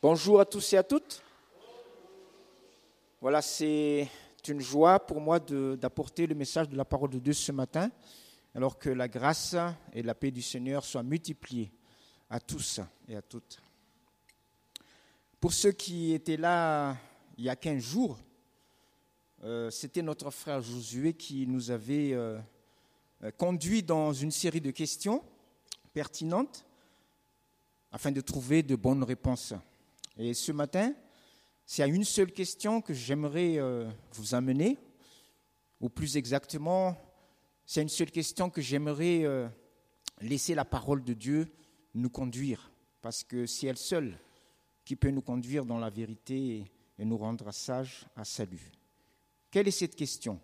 Bonjour à tous et à toutes. Voilà, c'est une joie pour moi d'apporter le message de la parole de Dieu ce matin, alors que la grâce et la paix du Seigneur soient multipliées à tous et à toutes. Pour ceux qui étaient là il y a 15 jours, euh, c'était notre frère Josué qui nous avait euh, conduit dans une série de questions pertinentes afin de trouver de bonnes réponses. Et ce matin, c'est à une seule question que j'aimerais euh, vous amener, ou plus exactement, c'est une seule question que j'aimerais euh, laisser la parole de Dieu nous conduire, parce que c'est elle seule qui peut nous conduire dans la vérité et nous rendre sages à salut. Quelle est cette question?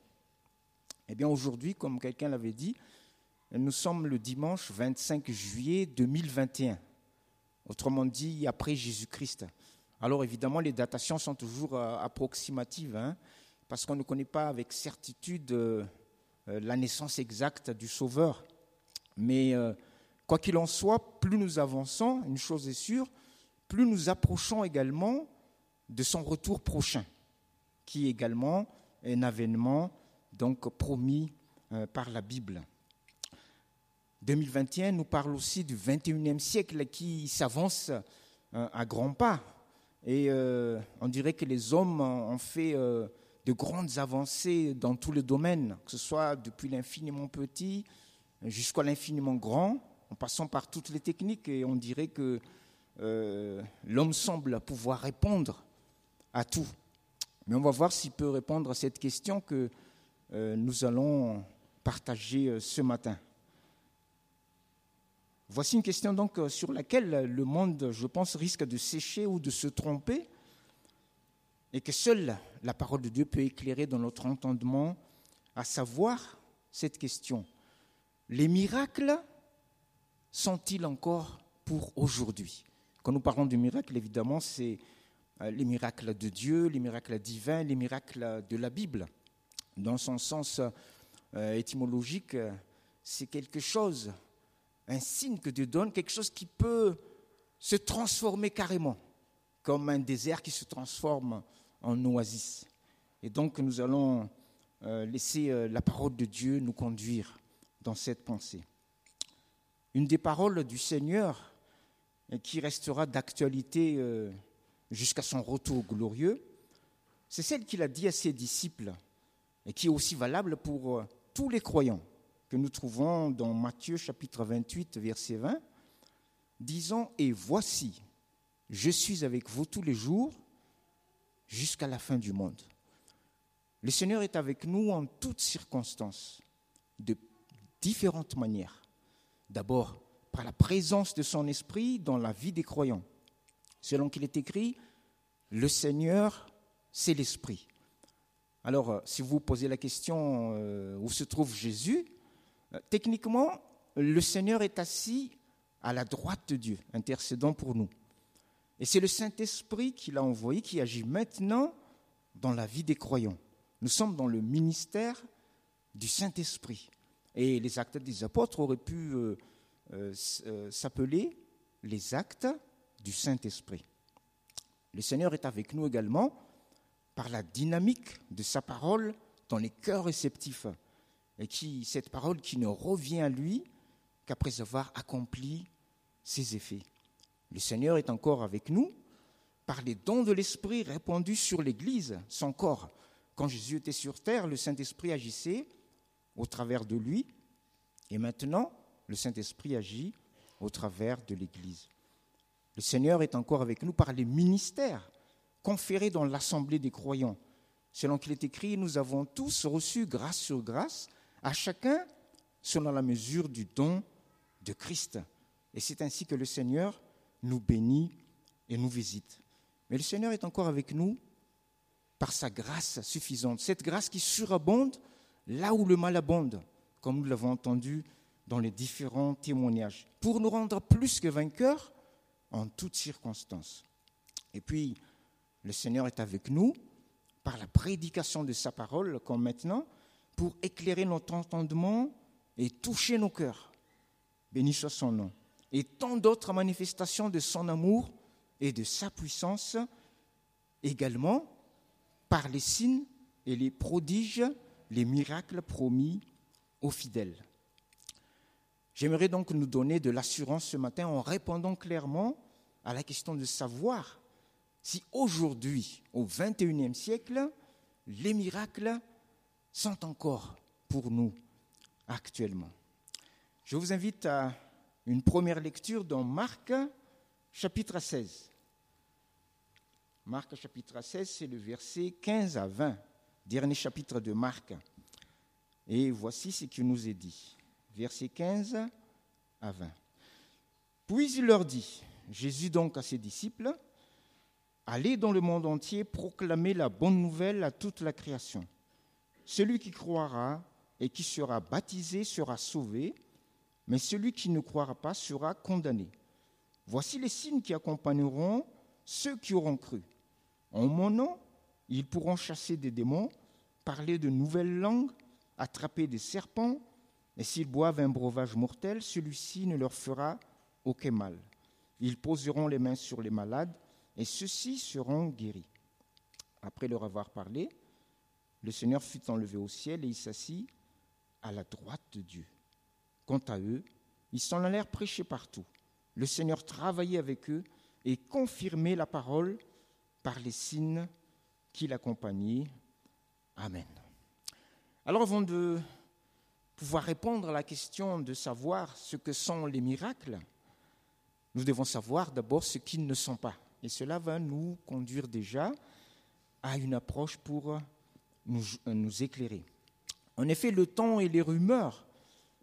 Eh bien aujourd'hui, comme quelqu'un l'avait dit, nous sommes le dimanche 25 juillet 2021 autrement dit après Jésus-Christ. Alors évidemment, les datations sont toujours euh, approximatives, hein, parce qu'on ne connaît pas avec certitude euh, euh, la naissance exacte du Sauveur. Mais quoi qu'il en soit, plus nous avançons, une chose est sûre, plus nous approchons également de son retour prochain, qui est également un avènement donc promis par la Bible. 2021 nous parle aussi du 21e siècle qui s'avance euh, à grands pas. Et euh, on dirait que les hommes ont fait euh, de grandes avancées dans tous les domaines, que ce soit depuis l'infiniment petit jusqu'à l'infiniment grand, en passant par toutes les techniques. Et on dirait que l'homme semble pouvoir répondre à tout. Mais on va voir s'il peut répondre à cette question que nous allons partager ce matin. Voici une question donc euh, sur laquelle le monde, je pense, risque de sécher ou de se tromper, et que seule la parole de Dieu peut éclairer dans notre entendement, à savoir cette question. Les miracles sont-ils encore pour aujourd'hui? Quand nous parlons de miracles, évidemment, c'est euh, les miracles de Dieu, les miracles divins, les miracles de la Bible. Dans son sens euh, étymologique, c'est quelque chose un signe que Dieu donne, quelque chose qui peut se transformer carrément, comme un désert qui se transforme en oasis. Et donc nous allons euh, laisser euh, la parole de Dieu nous conduire dans cette pensée. Une des paroles du Seigneur qui restera d'actualité euh, jusqu'à son retour glorieux, c'est celle qu'il a dit à ses disciples et qui est aussi valable pour tous les croyants que nous trouvons dans Matthieu chapitre 28, verset 20, disant, Et voici, je suis avec vous tous les jours jusqu'à la fin du monde. Le Seigneur est avec nous en toutes circonstances, de différentes manières. D'abord, par la présence de son esprit dans la vie des croyants. Selon qu'il est écrit, le Seigneur, c'est l'esprit. Alors, euh, si vous posez la question euh, où se trouve Jésus, techniquement, le Seigneur est assis à la droite de Dieu, intercédant pour nous. Et c'est le Saint-Esprit qui l'a envoyé, qui agit maintenant dans la vie des croyants. Nous sommes dans le ministère du Saint-Esprit. Et les actes des apôtres auraient pu euh, euh, s'appeler les actes du Saint-Esprit. Le Seigneur est avec nous également par la dynamique de sa parole dans les cœurs réceptifs et qui, cette parole qui ne revient à lui qu'après avoir accompli ses effets. Le Seigneur est encore avec nous par les dons de l'Esprit répandus sur l'Église, son corps. Quand Jésus était sur terre, le Saint-Esprit agissait au travers de lui, et maintenant, le Saint-Esprit agit au travers de l'Église. Le Seigneur est encore avec nous par les ministères conférés dans l'assemblée des croyants. Selon qu'il est écrit, nous avons tous reçu grâce sur grâce à chacun selon la mesure du don de Christ. Et c'est ainsi que le Seigneur nous bénit et nous visite. Mais le Seigneur est encore avec nous par sa grâce suffisante, cette grâce qui surabonde là où le mal abonde, comme nous l'avons entendu dans les différents témoignages, pour nous rendre plus que vainqueurs en toutes circonstances. Et puis, le Seigneur est avec nous par la prédication de sa parole, comme maintenant, pour éclairer notre entendement et toucher nos cœurs. Béni soit son nom. Et tant d'autres manifestations de son amour et de sa puissance, également par les signes et les prodiges, les miracles promis aux fidèles. J'aimerais donc nous donner de l'assurance ce matin en répondant clairement à la question de savoir si aujourd'hui, au XXIe siècle, les miracles sont encore pour nous actuellement. Je vous invite à une première lecture dans Marc chapitre 16. Marc chapitre 16, c'est le verset 15 à 20, dernier chapitre de Marc. Et voici ce qui nous est dit. Verset 15 à 20. Puis il leur dit, Jésus donc à ses disciples, Allez dans le monde entier proclamer la bonne nouvelle à toute la création. Celui qui croira et qui sera baptisé sera sauvé, mais celui qui ne croira pas sera condamné. Voici les signes qui accompagneront ceux qui auront cru. En mon nom, ils pourront chasser des démons, parler de nouvelles langues, attraper des serpents, et s'ils boivent un breuvage mortel, celui-ci ne leur fera aucun mal. Ils poseront les mains sur les malades, et ceux-ci seront guéris. Après leur avoir parlé, le Seigneur fut enlevé au ciel et il s'assit à la droite de Dieu. Quant à eux, ils s'en allèrent prêcher partout. Le Seigneur travaillait avec eux et confirmait la parole par les signes qui l'accompagnaient. Amen. Alors avant de pouvoir répondre à la question de savoir ce que sont les miracles, nous devons savoir d'abord ce qu'ils ne sont pas. Et cela va nous conduire déjà à une approche pour nous, nous éclairer. En effet, le temps et les rumeurs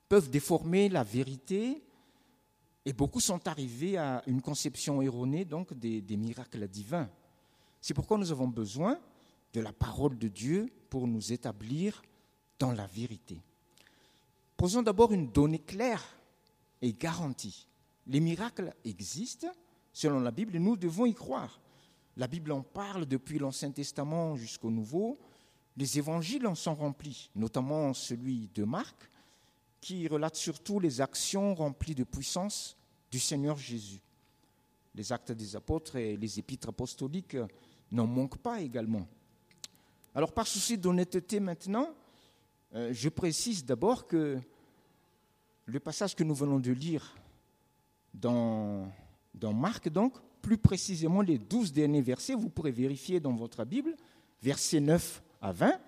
peuvent déformer la vérité et beaucoup sont arrivés à une conception erronée donc des, des miracles divins. C'est pourquoi nous avons besoin de la parole de Dieu pour nous établir dans la vérité. Posons d'abord une donnée claire et garantie. Les miracles existent, selon la Bible, et nous devons y croire. La Bible en parle depuis l'Ancien Testament jusqu'au Nouveau. Les évangiles en sont remplis, notamment celui de Marc, qui relate surtout les actions remplies de puissance du Seigneur Jésus. Les actes des apôtres et les épîtres apostoliques n'en manquent pas également. Alors par souci d'honnêteté maintenant, euh, je précise d'abord que le passage que nous venons de lire dans, Marc, donc, plus précisément les douze derniers versets, vous pourrez vérifier dans votre Bible, versets 9 à 20,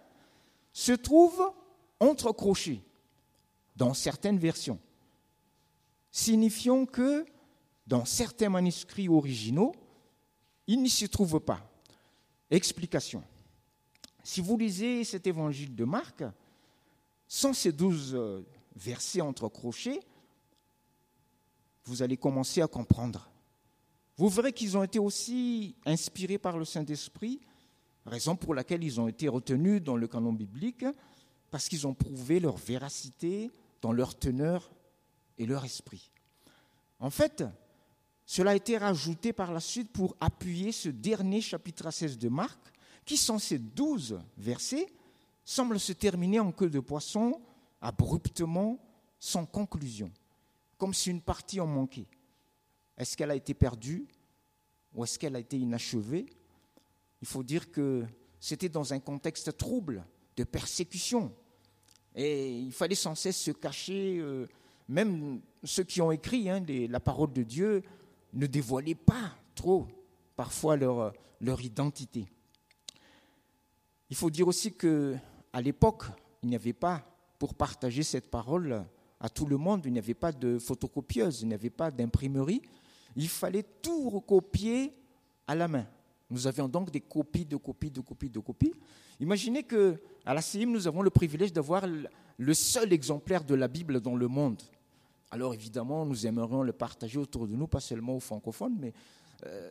se trouve entrecroché dans certaines versions, signifiant que dans certains manuscrits originaux, il n'y se trouve pas. Explication. Si vous lisez cet évangile de Marc, sans ces douze euh, versets entrecrochés, vous allez commencer à comprendre. Vous verrez qu'ils ont été aussi inspirés par le Saint-Esprit, raison pour laquelle ils ont été retenus dans le canon biblique, parce qu'ils ont prouvé leur véracité, dans leur teneur et leur esprit. En fait, cela a été rajouté par la suite pour appuyer ce dernier chapitre 16 de Marc, qui, sans ces douze versets, semble se terminer en queue de poisson, abruptement, sans conclusion, comme si une partie en manquait. Est-ce qu'elle a été perdue ou est-ce qu'elle a été inachevée Il faut dire que c'était dans un contexte trouble, de persécution, et il fallait sans cesse se cacher. Euh, même ceux qui ont écrit hein, la parole de Dieu ne dévoilaient pas trop parfois leur, leur identité. Il faut dire aussi que à l'époque, il n'y avait pas pour partager cette parole à tout le monde, il n'y avait pas de photocopieuse, il n'y avait pas d'imprimerie. Il fallait tout recopier à la main. Nous avions donc des copies de copies de copies de copies. Imaginez que à la CIM, nous avons le privilège d'avoir le seul exemplaire de la Bible dans le monde. Alors évidemment, nous aimerions le partager autour de nous, pas seulement aux francophones, mais euh,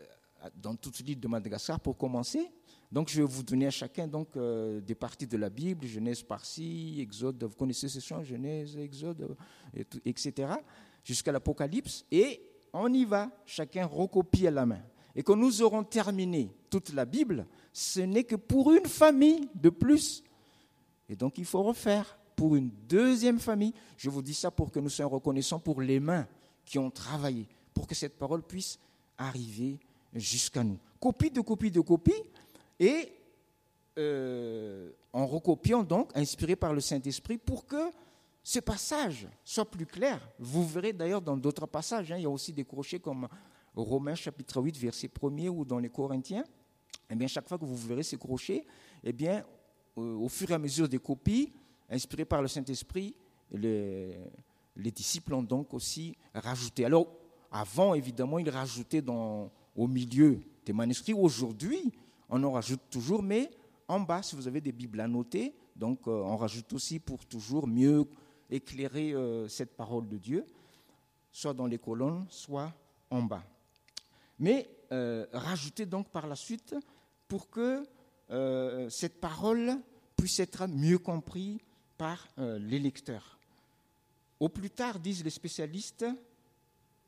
dans toute l'île de Madagascar pour commencer. Donc je vais vous donner à chacun donc, euh, des parties de la Bible, Genèse par-ci, Exode, vous connaissez ce chant, Genèse, Exode, etc., jusqu'à l'Apocalypse. Et on y va, chacun recopie à la main et que nous aurons terminé toute la Bible, ce n'est que pour une famille de plus. Et donc il faut refaire pour une deuxième famille. Je vous dis ça pour que nous soyons reconnaissants pour les mains qui ont travaillé, pour que cette parole puisse arriver jusqu'à nous. Copie de copie de copie, et euh, en recopiant donc, inspiré par le Saint-Esprit, pour que ce passage soit plus clair. Vous verrez d'ailleurs dans d'autres passages, hein, il y a aussi des crochets comme Romains chapitre 8, verset 1er ou dans les Corinthiens. Eh bien, chaque fois que vous verrez ces crochets, eh bien, au fur et à mesure des copies, inspirées par le Saint-Esprit, les, les, disciples ont donc aussi rajouté. Alors, avant, évidemment, ils rajoutaient au milieu des manuscrits. Aujourd'hui, on en rajoute toujours, mais en bas, si vous avez des Bibles annotées, donc euh, on rajoute aussi pour toujours mieux éclairer euh, cette parole de Dieu, soit dans les colonnes, soit en bas. Mais euh, rajouter donc par la suite pour que cette parole puisse être mieux comprise par les lecteurs. Au plus tard, disent les spécialistes,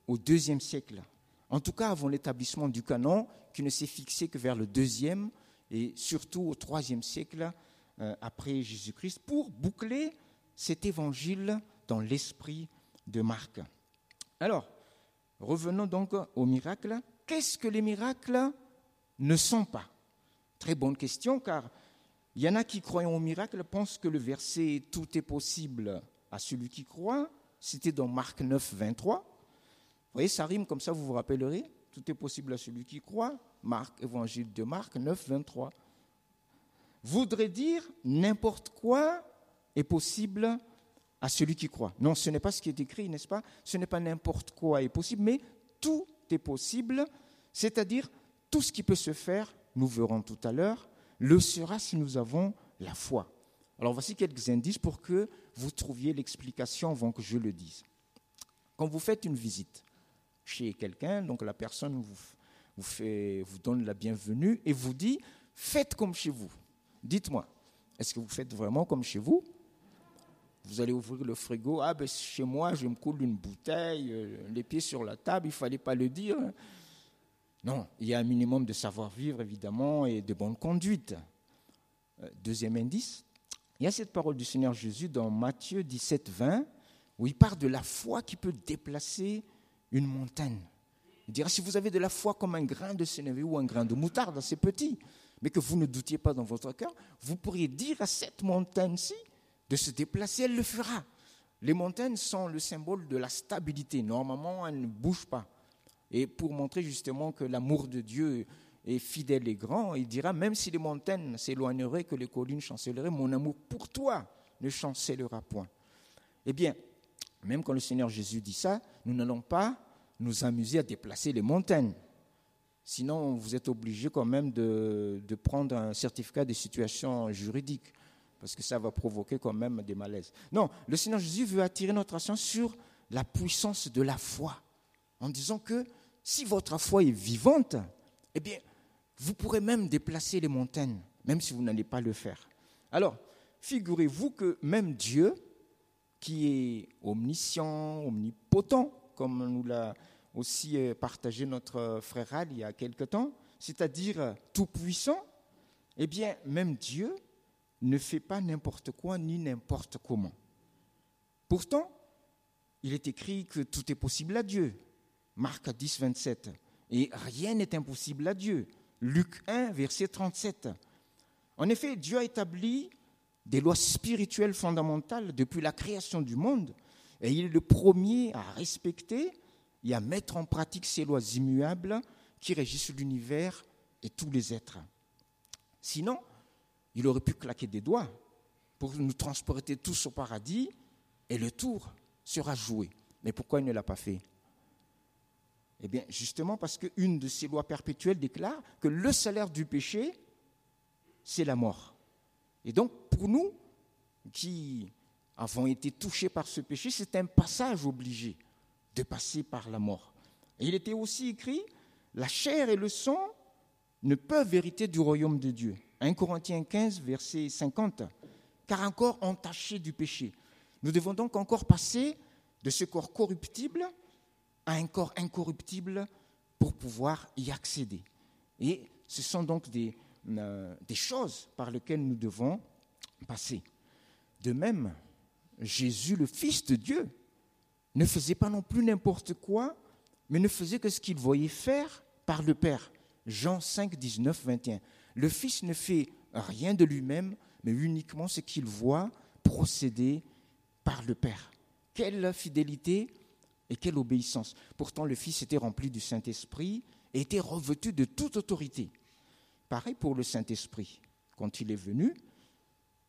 au deuxième siècle, en tout cas avant l'établissement du canon, qui ne s'est fixé que vers le deuxième et surtout au troisième siècle euh, après Jésus-Christ, pour boucler cet évangile dans l'esprit de Marc. Alors, revenons donc aux miracles. Qu'est-ce que les miracles ne sont pas? Très bonne question, car il y en a qui, croyant aux miracles, pensent que le verset Tout est possible à celui qui croit, cité dans Marc 9, 23. Vous voyez, ça rime comme ça, vous vous rappellerez. Tout est possible à celui qui croit. Marc, évangile de Marc 9, 23. Voudrait dire n'importe quoi est possible à celui qui croit. Non, ce n'est pas ce qui est écrit, n'est-ce pas? Ce n'est pas n'importe quoi est possible, mais tout est possible, c'est-à-dire tout ce qui peut se faire, nous verrons tout à l'heure, le sera si nous avons la foi. Alors voici quelques indices pour que vous trouviez l'explication avant que je le dise. Quand vous faites une visite chez quelqu'un, donc la personne vous, vous, donne la bienvenue et vous dit faites comme chez vous. Dites-moi, est-ce que vous faites vraiment comme chez vous? Vous allez ouvrir le frigo, ah ben chez moi je me coule une bouteille, euh, les pieds sur la table, il ne fallait pas le dire. Non, il y a un minimum de savoir-vivre évidemment et de bonne conduite. Euh, deuxième indice, il y a cette parole du Seigneur Jésus dans Matthieu 17, 20, où il parle de la foi qui peut déplacer une montagne. Il dira, si vous avez de la foi comme un grain de sénévé ou un grain de moutarde, c'est petit, mais que vous ne doutiez pas dans votre cœur, vous pourriez dire à cette montagne-ci de se déplacer, elle le fera. Les montagnes sont le symbole de la stabilité. Normalement, elles ne bougent pas. Et pour montrer justement que l'amour de Dieu et fidèle et grand, il dira, même si les montagnes s'éloigneraient, que les collines chancelleraient, mon amour pour toi ne chancellera point. Eh bien, même quand le Seigneur Jésus dit ça, nous n'allons pas nous amuser à déplacer les montagnes. Sinon, vous êtes obligé quand même de, prendre un certificat de situation juridique, parce que ça va provoquer quand même des malaises. Non, le Seigneur Jésus veut attirer notre attention sur la puissance de la foi, en disant que si votre foi est vivante, eh bien, vous pourrez même déplacer les montagnes, même si vous n'allez pas le faire. Alors, figurez-vous que même Dieu, qui est omniscient, omnipotent, comme nous l'a aussi euh, partagé notre frère Al il y a quelque temps, c'est-à-dire tout puissant, eh bien, même Dieu ne fait pas n'importe quoi ni n'importe comment. Pourtant, il est écrit que tout est possible à Dieu. Marc 10, 27. Et rien n'est impossible à Dieu. Luc 1, verset 37. En effet, Dieu a établi des lois spirituelles fondamentales depuis la création du monde, et il est le premier à respecter et à mettre en pratique ces lois immuables qui régissent l'univers et tous les êtres. Sinon, il aurait pu claquer des doigts pour nous transporter tous au paradis et le tour sera joué. Mais pourquoi il ne l'a pas fait? Eh bien, justement parce qu'une de ces lois perpétuelles déclare que le salaire du péché, c'est la mort. Et donc, pour nous, qui avons été touchés par ce péché, c'est un passage obligé de passer par la mort. Et il était aussi écrit, la chair et le sang ne peuvent hériter du royaume de Dieu. 1 Corinthiens 15, verset 50. Car un corps entaché du péché. Nous devons donc encore passer de ce corps corruptible à un corps incorruptible pour pouvoir y accéder. Et ce sont donc des, euh, des choses par lesquelles nous devons passer. De même, Jésus, le Fils de Dieu, ne faisait pas non plus n'importe quoi, mais ne faisait que ce qu'il voyait faire par le Père. Jean 5, 19, 21. Le Fils ne fait rien de lui-même, mais uniquement ce qu'il voit procéder par le Père. Quelle fidélité et quelle obéissance. Pourtant, le Fils était rempli du Saint-Esprit et était revêtu de toute autorité. Pareil pour le Saint-Esprit. Quand il est venu,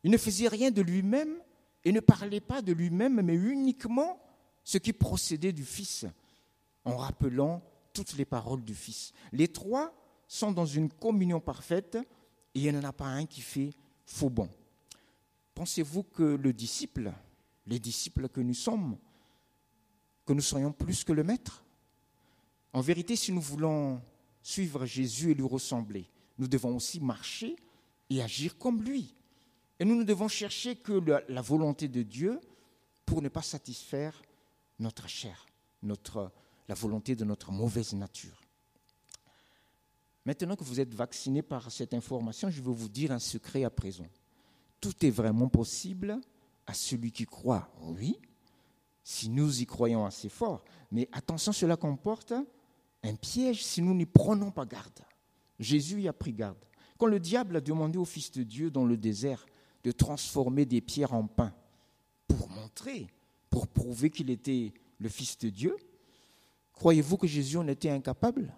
il ne faisait rien de lui-même et ne parlait pas de lui-même, mais uniquement ce qui procédait du Fils, en rappelant toutes les paroles du Fils. Les trois sont dans une communion parfaite et il n'y en a pas un qui fait faux bon. Pensez-vous que le disciple, les disciples que nous sommes, que nous soyons plus que le Maître? En vérité, si nous voulons suivre Jésus et lui ressembler, nous devons aussi marcher et agir comme lui. Et nous ne devons chercher que la volonté de Dieu pour ne pas satisfaire notre chair, la volonté de notre mauvaise nature. Maintenant que vous êtes vacciné par cette information, je vais vous dire un secret à présent. Tout est vraiment possible à celui qui croit, oui, si nous y croyons assez fort. Mais attention, cela comporte un piège si nous n'y prenons pas garde. Jésus y a pris garde. Quand le diable a demandé au Fils de Dieu dans le désert de transformer des pierres en pain pour montrer, pour prouver qu'il était le Fils de Dieu, croyez-vous que Jésus en était incapable?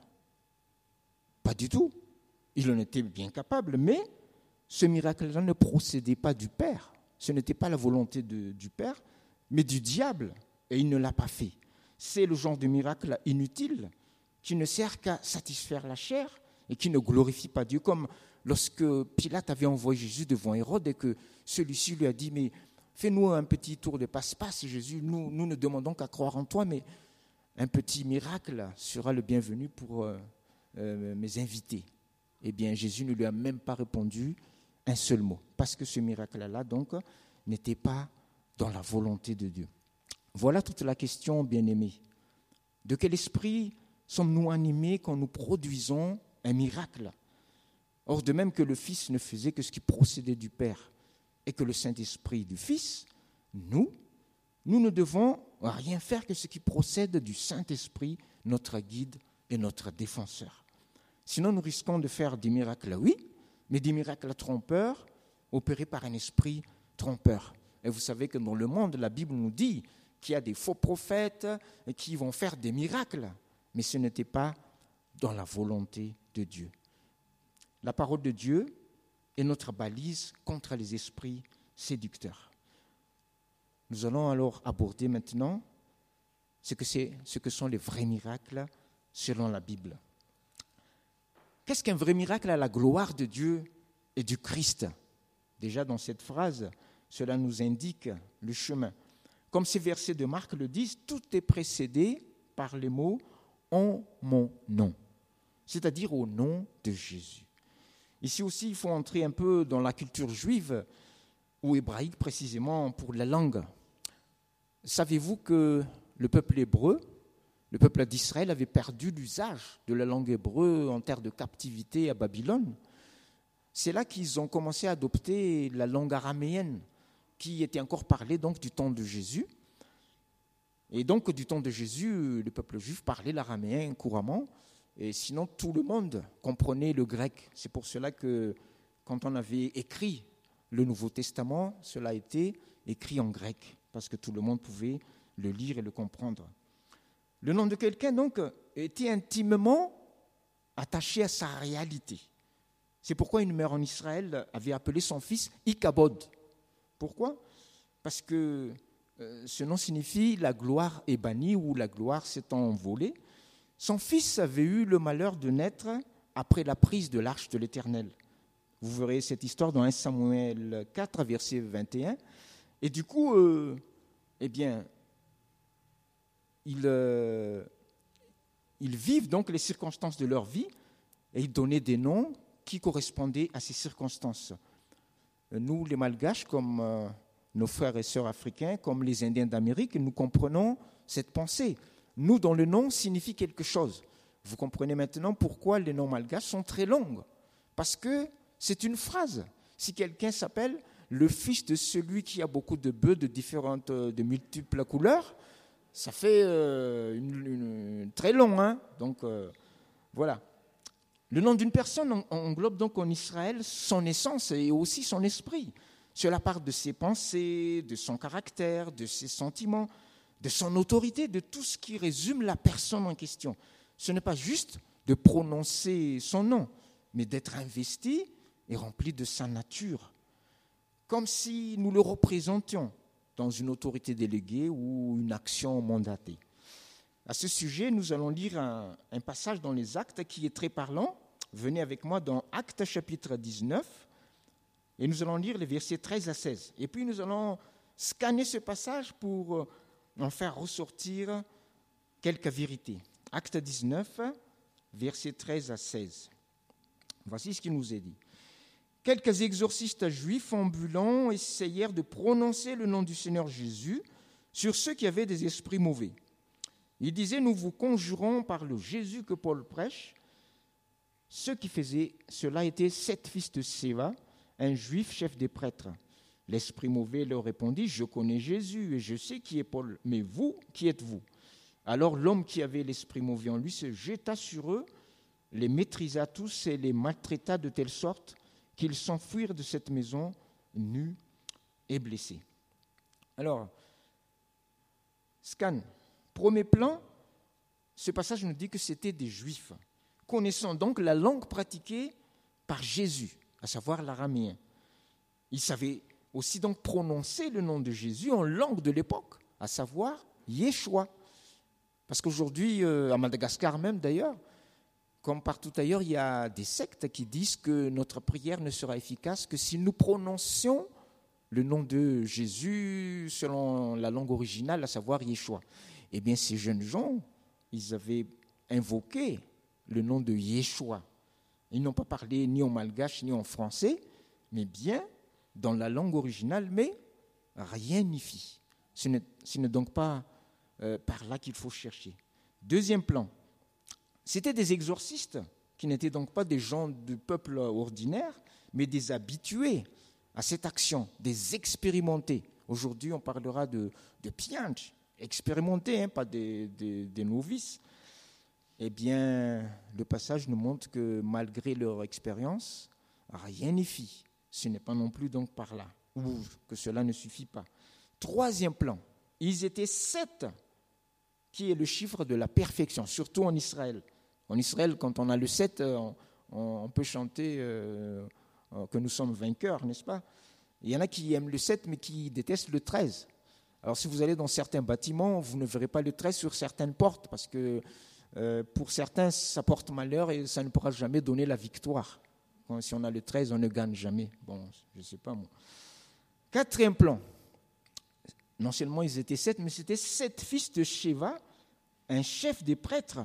Pas du tout. Il en était bien capable, mais ce miracle-là ne procédait pas du Père. Ce n'était pas la volonté du Père, mais du diable. Et il ne l'a pas fait. C'est le genre de miracle inutile qui ne sert qu'à satisfaire la chair et qui ne glorifie pas Dieu, comme lorsque Pilate avait envoyé Jésus devant Hérode et que celui-ci lui a dit, mais fais-nous un petit tour de passe-passe, Jésus, nous, nous ne demandons qu'à croire en toi, mais un petit miracle sera le bienvenu pour euh, mes invités. Eh bien, Jésus ne lui a même pas répondu un seul mot, parce que ce miracle-là, donc, n'était pas dans la volonté de Dieu. Voilà toute la question, bien-aimés. De quel esprit sommes-nous animés quand nous produisons un miracle? Or, de même que le Fils ne faisait que ce qui procédait du Père et que le Saint-Esprit du Fils, nous, nous ne devons rien faire que ce qui procède du Saint-Esprit, notre guide et notre défenseur. Sinon, nous risquons de faire des miracles, oui, mais des miracles trompeurs opérés par un esprit trompeur. Et vous savez que dans le monde, la Bible nous dit qu'il y a des faux prophètes qui vont faire des miracles, mais ce n'était pas dans la volonté de Dieu. La parole de Dieu est notre balise contre les esprits séducteurs. Nous allons alors aborder maintenant ce que, ce que sont les vrais miracles selon la Bible. Qu'est-ce qu'un vrai miracle à la gloire de Dieu et du Christ? Déjà dans cette phrase, cela nous indique le chemin. Comme ces versets de Marc le disent, tout est précédé par les mots en mon nom, c'est-à-dire au nom de Jésus. Ici aussi, il faut entrer un peu dans la culture juive ou hébraïque précisément pour la langue. Savez-vous que le peuple hébreu, le peuple d'Israël avait perdu l'usage de la langue hébreu en terre de captivité à Babylone C'est là qu'ils ont commencé à adopter la langue araméenne qui était encore parlée du temps de Jésus. Et donc du temps de Jésus, le peuple juif parlait l'araméen couramment. Et sinon, tout le monde comprenait le grec. C'est pour cela que quand on avait écrit le Nouveau Testament, cela a été écrit en grec, parce que tout le monde pouvait le lire et le comprendre. Le nom de quelqu'un, donc, était intimement attaché à sa réalité. C'est pourquoi une mère en Israël avait appelé son fils Ikabod. Pourquoi? Parce que euh, ce nom signifie la gloire est bannie ou la gloire s'est envolée. Son fils avait eu le malheur de naître après la prise de l'arche de l'Éternel. Vous verrez cette histoire dans 1 Samuel 4, verset 21. Et du coup, euh, eh bien, euh, ils, vivent donc les circonstances de leur vie et ils donnaient des noms qui correspondaient à ces circonstances. Nous, les Malgaches, comme euh, nos frères et sœurs africains, comme les Indiens d'Amérique, nous comprenons cette pensée nous dont le nom signifie quelque chose. Vous comprenez maintenant pourquoi les noms malgaches sont très longs. Parce que c'est une phrase. Si quelqu'un s'appelle le fils de celui qui a beaucoup de bœufs de différentes, de multiples couleurs, ça fait euh, une, très long. Hein Donc euh, voilà. Le nom d'une personne englobe donc en Israël son essence et aussi son esprit. Cela part de ses pensées, de son caractère, de ses sentiments, de son autorité, de tout ce qui résume la personne en question. Ce n'est pas juste de prononcer son nom, mais d'être investi et rempli de sa nature, comme si nous le représentions dans une autorité déléguée ou une action mandatée. À ce sujet, nous allons lire un, passage dans les actes qui est très parlant. Venez avec moi dans Actes chapitre 19 et nous allons lire les versets 13 à 16. Et puis nous allons scanner ce passage pour euh, en faire ressortir quelques vérités. Acte 19, versets 13 à 16. Voici ce qui nous est dit. Quelques exorcistes juifs ambulants essayèrent de prononcer le nom du Seigneur Jésus sur ceux qui avaient des esprits mauvais. Il disait, nous vous conjurons par le Jésus que Paul prêche. Ceux qui faisaient cela étaient sept fils de Séva, un juif chef des prêtres. L'esprit mauvais leur répondit, je connais Jésus et je sais qui est Paul, mais vous, qui êtes-vous? Alors l'homme qui avait l'esprit mauvais en lui se jeta sur eux, les maîtrisa tous et les maltraita de telle sorte qu'ils s'enfuirent de cette maison nus et blessés. Alors, scan, Premier plan, ce passage nous dit que c'était des juifs, connaissant donc la langue pratiquée par Jésus, à savoir l'araméen. Ils savaient aussi donc prononcer le nom de Jésus en langue de l'époque, à savoir Yeshua. Parce qu'aujourd'hui, euh, à Madagascar même d'ailleurs, comme partout ailleurs, il y a des sectes qui disent que notre prière ne sera efficace que si nous prononcions le nom de Jésus selon la langue originale, à savoir Yeshua. Eh bien, ces jeunes gens, ils avaient invoqué le nom de Yeshua. Ils n'ont pas parlé ni en malgache ni en français, mais bien dans la langue originale, mais rien n'y fit. Ce n'est donc pas euh, par là qu'il faut chercher. Deuxième plan, c'était des exorcistes qui n'étaient donc pas des gens du peuple ordinaire, mais des habitués à cette action, des expérimentés. Aujourd'hui, on parlera de, de expérimentés, hein, pas des, novices, eh bien, le passage nous montre que malgré leur expérience, rien n'y fit. Ce n'est pas non plus donc par là, ou que cela ne suffit pas. Troisième plan, ils étaient sept, qui est le chiffre de la perfection, surtout en Israël. En Israël, quand on a le sept, euh, on, peut chanter euh, euh, que nous sommes vainqueurs, n'est-ce pas? Il y en a qui aiment le sept, mais qui détestent le treize. Alors si vous allez dans certains bâtiments, vous ne verrez pas le trait sur certaines portes, parce que pour certains, ça porte malheur et ça ne pourra jamais donner la victoire. si on a le 13, on ne gagne jamais. Bon, je ne sais pas moi. Quatrième plan. Non seulement ils étaient sept, mais c'était sept fils de Sheva, un chef des prêtres.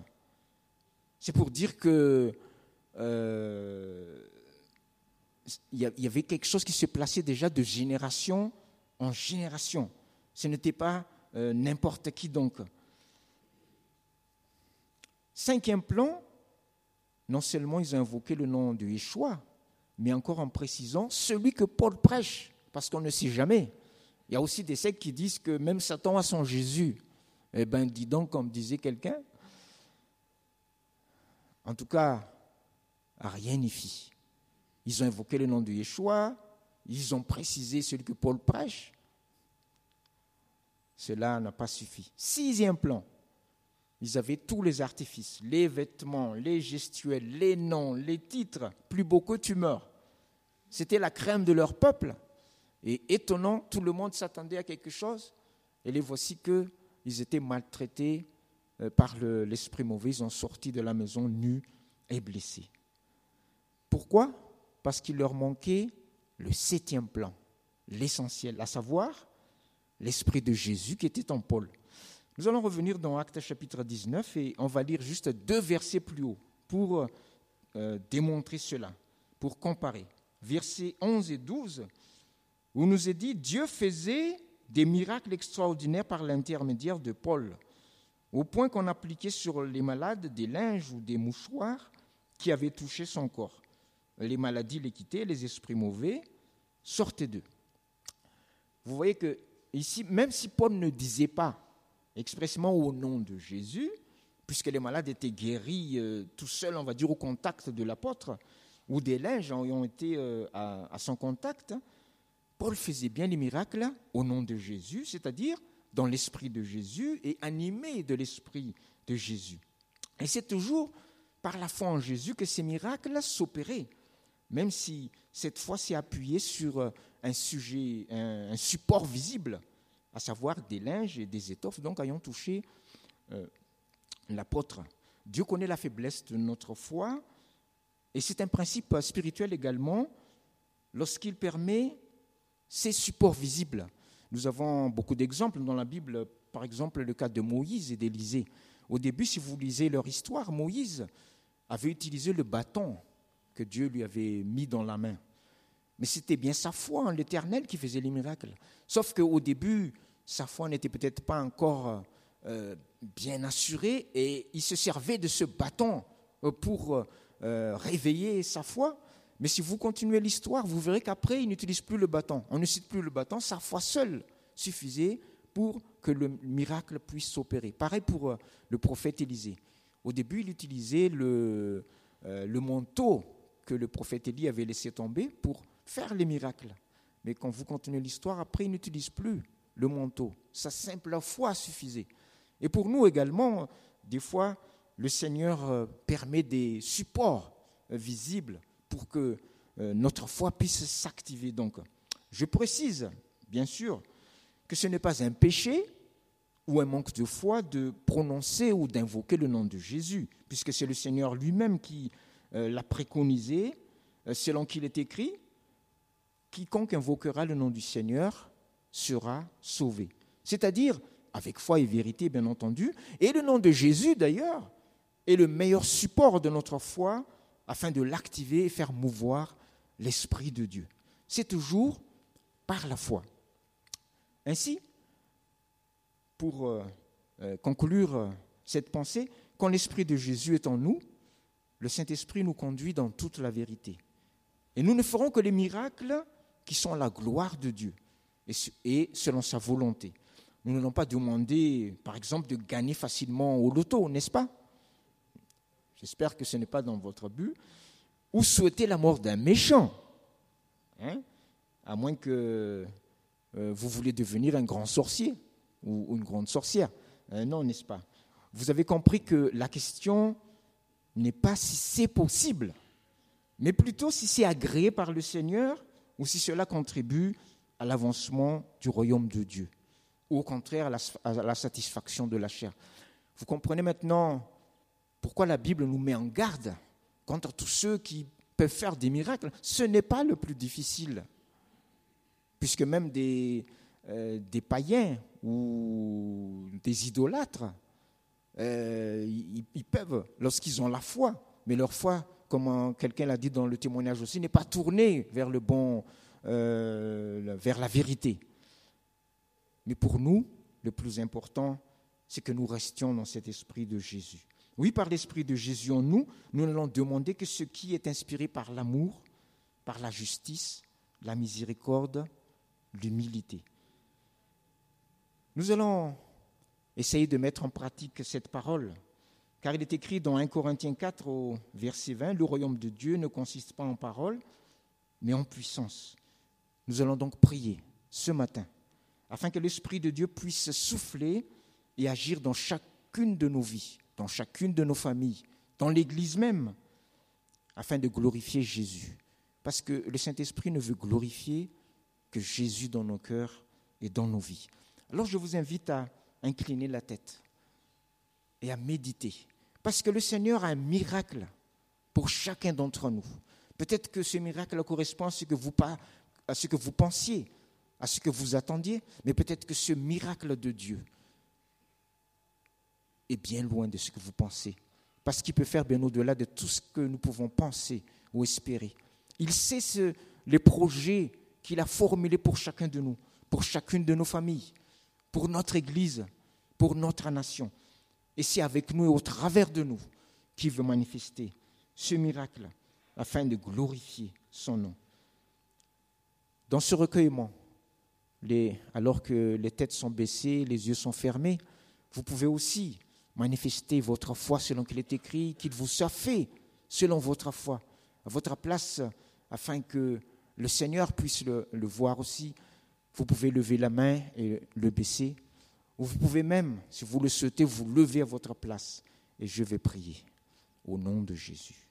C'est pour dire que euh, il y avait quelque chose qui se plaçait déjà de génération en génération. Ce n'était pas euh, n'importe qui donc. Cinquième plan, non seulement ils ont invoqué le nom de Yeshua, mais encore en précisant celui que Paul prêche, parce qu'on ne sait jamais. Il y a aussi des sectes qui disent que même Satan a son Jésus. Eh bien, dis donc, comme disait quelqu'un. En tout cas, rien n'y fit. Ils ont invoqué le nom de Yeshua, ils ont précisé celui que Paul prêche, cela n'a pas suffi. Sixième plan, ils avaient tous les artifices, les vêtements, les gestuels, les noms, les titres, plus beau que tu meurs. C'était la crème de leur peuple. Et étonnant, tout le monde s'attendait à quelque chose. Et les voici qu'ils étaient maltraités par l'esprit mauvais. Ils ont sorti de la maison nus et blessés. Pourquoi? Parce qu'il leur manquait le septième plan, l'essentiel, à savoir l'Esprit de Jésus qui était en Paul. Nous allons revenir dans Actes chapitre 19 et on va lire juste deux versets plus haut pour euh, démontrer cela, pour comparer. Versets 11 et 12, où nous est dit, Dieu faisait des miracles extraordinaires par l'intermédiaire de Paul, au point qu'on appliquait sur les malades des linges ou des mouchoirs qui avaient touché son corps. Les maladies les quittaient, les esprits mauvais sortaient d'eux. Vous voyez que Ici, même si Paul ne disait pas expressément au nom de Jésus, puisque les malades étaient guéris euh, tout seuls, on va dire, au contact de l'apôtre, ou des linges ont été euh, à, son contact, Paul faisait bien les miracles au nom de Jésus, c'est-à-dire dans l'esprit de Jésus et animé de l'esprit de Jésus. Et c'est toujours par la foi en Jésus que ces miracles s'opéraient, même si cette foi s'est appuyée sur euh, un sujet, un, support visible, à savoir des linges et des étoffes, donc ayant touché euh, l'apôtre. Dieu connaît la faiblesse de notre foi, et c'est un principe spirituel également lorsqu'il permet ces supports visibles. Nous avons beaucoup d'exemples dans la Bible, par exemple le cas de Moïse et d'Élisée. Au début, si vous lisez leur histoire, Moïse avait utilisé le bâton que Dieu lui avait mis dans la main. Mais c'était bien sa foi en l'Éternel qui faisait les miracles. Sauf qu'au début, sa foi n'était peut-être pas encore euh, bien assurée et il se servait de ce bâton euh, pour euh, réveiller sa foi. Mais si vous continuez l'histoire, vous verrez qu'après, il n'utilise plus le bâton. On ne cite plus le bâton, sa foi seule suffisait pour que le miracle puisse s'opérer. Pareil pour le prophète Élisée. Au début, il utilisait le, le manteau que le prophète Élie avait laissé tomber pour faire les miracles. Mais quand vous continuez l'histoire, après, il n'utilise plus le manteau. Sa simple foi suffisait. Et pour nous également, des fois, le Seigneur euh, permet des supports euh, visibles pour que euh, notre foi puisse s'activer. Donc, je précise, bien sûr, que ce n'est pas un péché ou un manque de foi de prononcer ou d'invoquer le nom de Jésus, puisque c'est le Seigneur lui-même qui l'a préconisé, selon qu'il est écrit, quiconque invoquera le nom du Seigneur sera sauvé. C'est-à-dire avec foi et vérité, bien entendu. Et le nom de Jésus, d'ailleurs, est le meilleur support de notre foi afin de l'activer et faire mouvoir l'Esprit de Dieu. C'est toujours par la foi. Ainsi, pour euh, euh, conclure euh, cette pensée, quand l'Esprit de Jésus est en nous, le Saint-Esprit nous conduit dans toute la vérité. Et nous ne ferons que les miracles qui sont la gloire de Dieu et selon sa volonté. Nous n'allons pas demander, par exemple, de gagner facilement au loto, n'est-ce pas? J'espère que ce n'est pas dans votre but. Ou souhaiter la mort d'un méchant, hein à moins que euh, vous voulez devenir un grand sorcier ou, une grande sorcière. Euh, non, n'est-ce pas? Vous avez compris que la question n'est pas si c'est possible, mais plutôt si c'est agréé par le Seigneur ou si cela contribue à l'avancement du royaume de Dieu, ou au contraire à la, satisfaction de la chair. Vous comprenez maintenant pourquoi la Bible nous met en garde contre tous ceux qui peuvent faire des miracles. Ce n'est pas le plus difficile, puisque même des, euh, païens ou des idolâtres, euh, ils, peuvent, lorsqu'ils ont la foi, mais leur foi, comme quelqu'un l'a dit dans le témoignage aussi, n'est pas tournée vers le bon, euh, vers la vérité. Mais pour nous, le plus important, c'est que nous restions dans cet esprit de Jésus. Oui, par l'esprit de Jésus en nous, nous allons demander que ce qui est inspiré par l'amour, par la justice, la miséricorde, l'humilité. Nous allons essayer de mettre en pratique cette parole, car il est écrit dans 1 Corinthiens 4 au verset 20, le royaume de Dieu ne consiste pas en parole, mais en puissance. Nous allons donc prier ce matin afin que l'Esprit de Dieu puisse souffler et agir dans chacune de nos vies, dans chacune de nos familles, dans l'Église même, afin de glorifier Jésus. Parce que le Saint-Esprit ne veut glorifier que Jésus dans nos cœurs et dans nos vies. Alors je vous invite à incliner la tête et à méditer. Parce que le Seigneur a un miracle pour chacun d'entre nous. Peut-être que ce miracle correspond à ce que vous, pensiez, à ce que vous attendiez, mais peut-être que ce miracle de Dieu est bien loin de ce que vous pensez, parce qu'il peut faire bien au-delà de tout ce que nous pouvons penser ou espérer. Il sait les projets qu'il a formulés pour chacun de nous, pour chacune de nos familles, pour notre Église, pour notre nation. Et c'est avec nous et au travers de nous qu'il veut manifester ce miracle afin de glorifier son nom. Dans ce recueillement, alors que les têtes sont baissées, les yeux sont fermés, vous pouvez aussi manifester votre foi selon qu'il est écrit, qu'il vous soit fait selon votre foi, à votre place, afin que le Seigneur puisse le, le voir aussi. Vous pouvez lever la main et le baisser. Ou vous pouvez même, si vous le souhaitez, vous lever à votre place. Et je vais prier au nom de Jésus.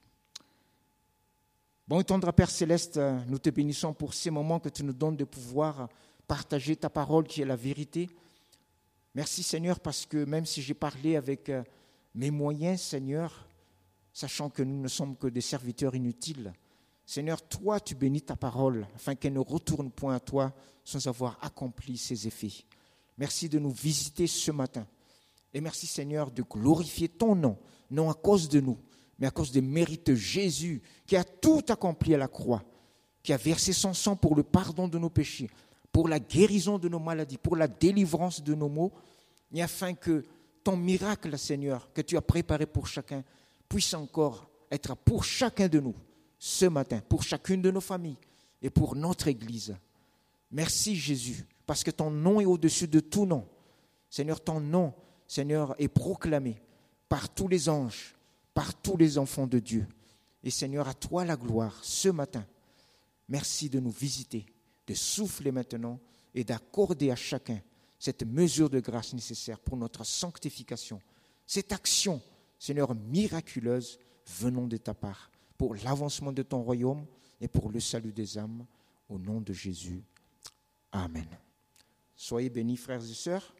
Bon et tendre Père Céleste, nous te bénissons pour ces moments que tu nous donnes de pouvoir partager ta parole qui est la vérité. Merci Seigneur parce que même si j'ai parlé avec euh, mes moyens, Seigneur, sachant que nous ne sommes que des serviteurs inutiles, Seigneur, toi tu bénis ta parole afin qu'elle ne retourne point à toi sans avoir accompli ses effets. Merci de nous visiter ce matin. Et merci Seigneur de glorifier ton nom, non à cause de nous, mais à cause des mérites de Jésus qui a tout accompli à la croix, qui a versé son sang pour le pardon de nos péchés, pour la guérison de nos maladies, pour la délivrance de nos maux, et afin que ton miracle, Seigneur, que tu as préparé pour chacun, puisse encore être pour chacun de nous ce matin, pour chacune de nos familles et pour notre Église. Merci Jésus, parce que ton nom est au-dessus de tout nom. Seigneur, ton nom, Seigneur, est proclamé par tous les anges, par tous les enfants de Dieu. Et Seigneur, à toi la gloire ce matin. Merci de nous visiter de souffler maintenant et d'accorder à chacun cette mesure de grâce nécessaire pour notre sanctification. Cette action, Seigneur, miraculeuse, venant de ta part, pour l'avancement de ton royaume et pour le salut des âmes, au nom de Jésus. Amen. Soyez bénis, frères et sœurs.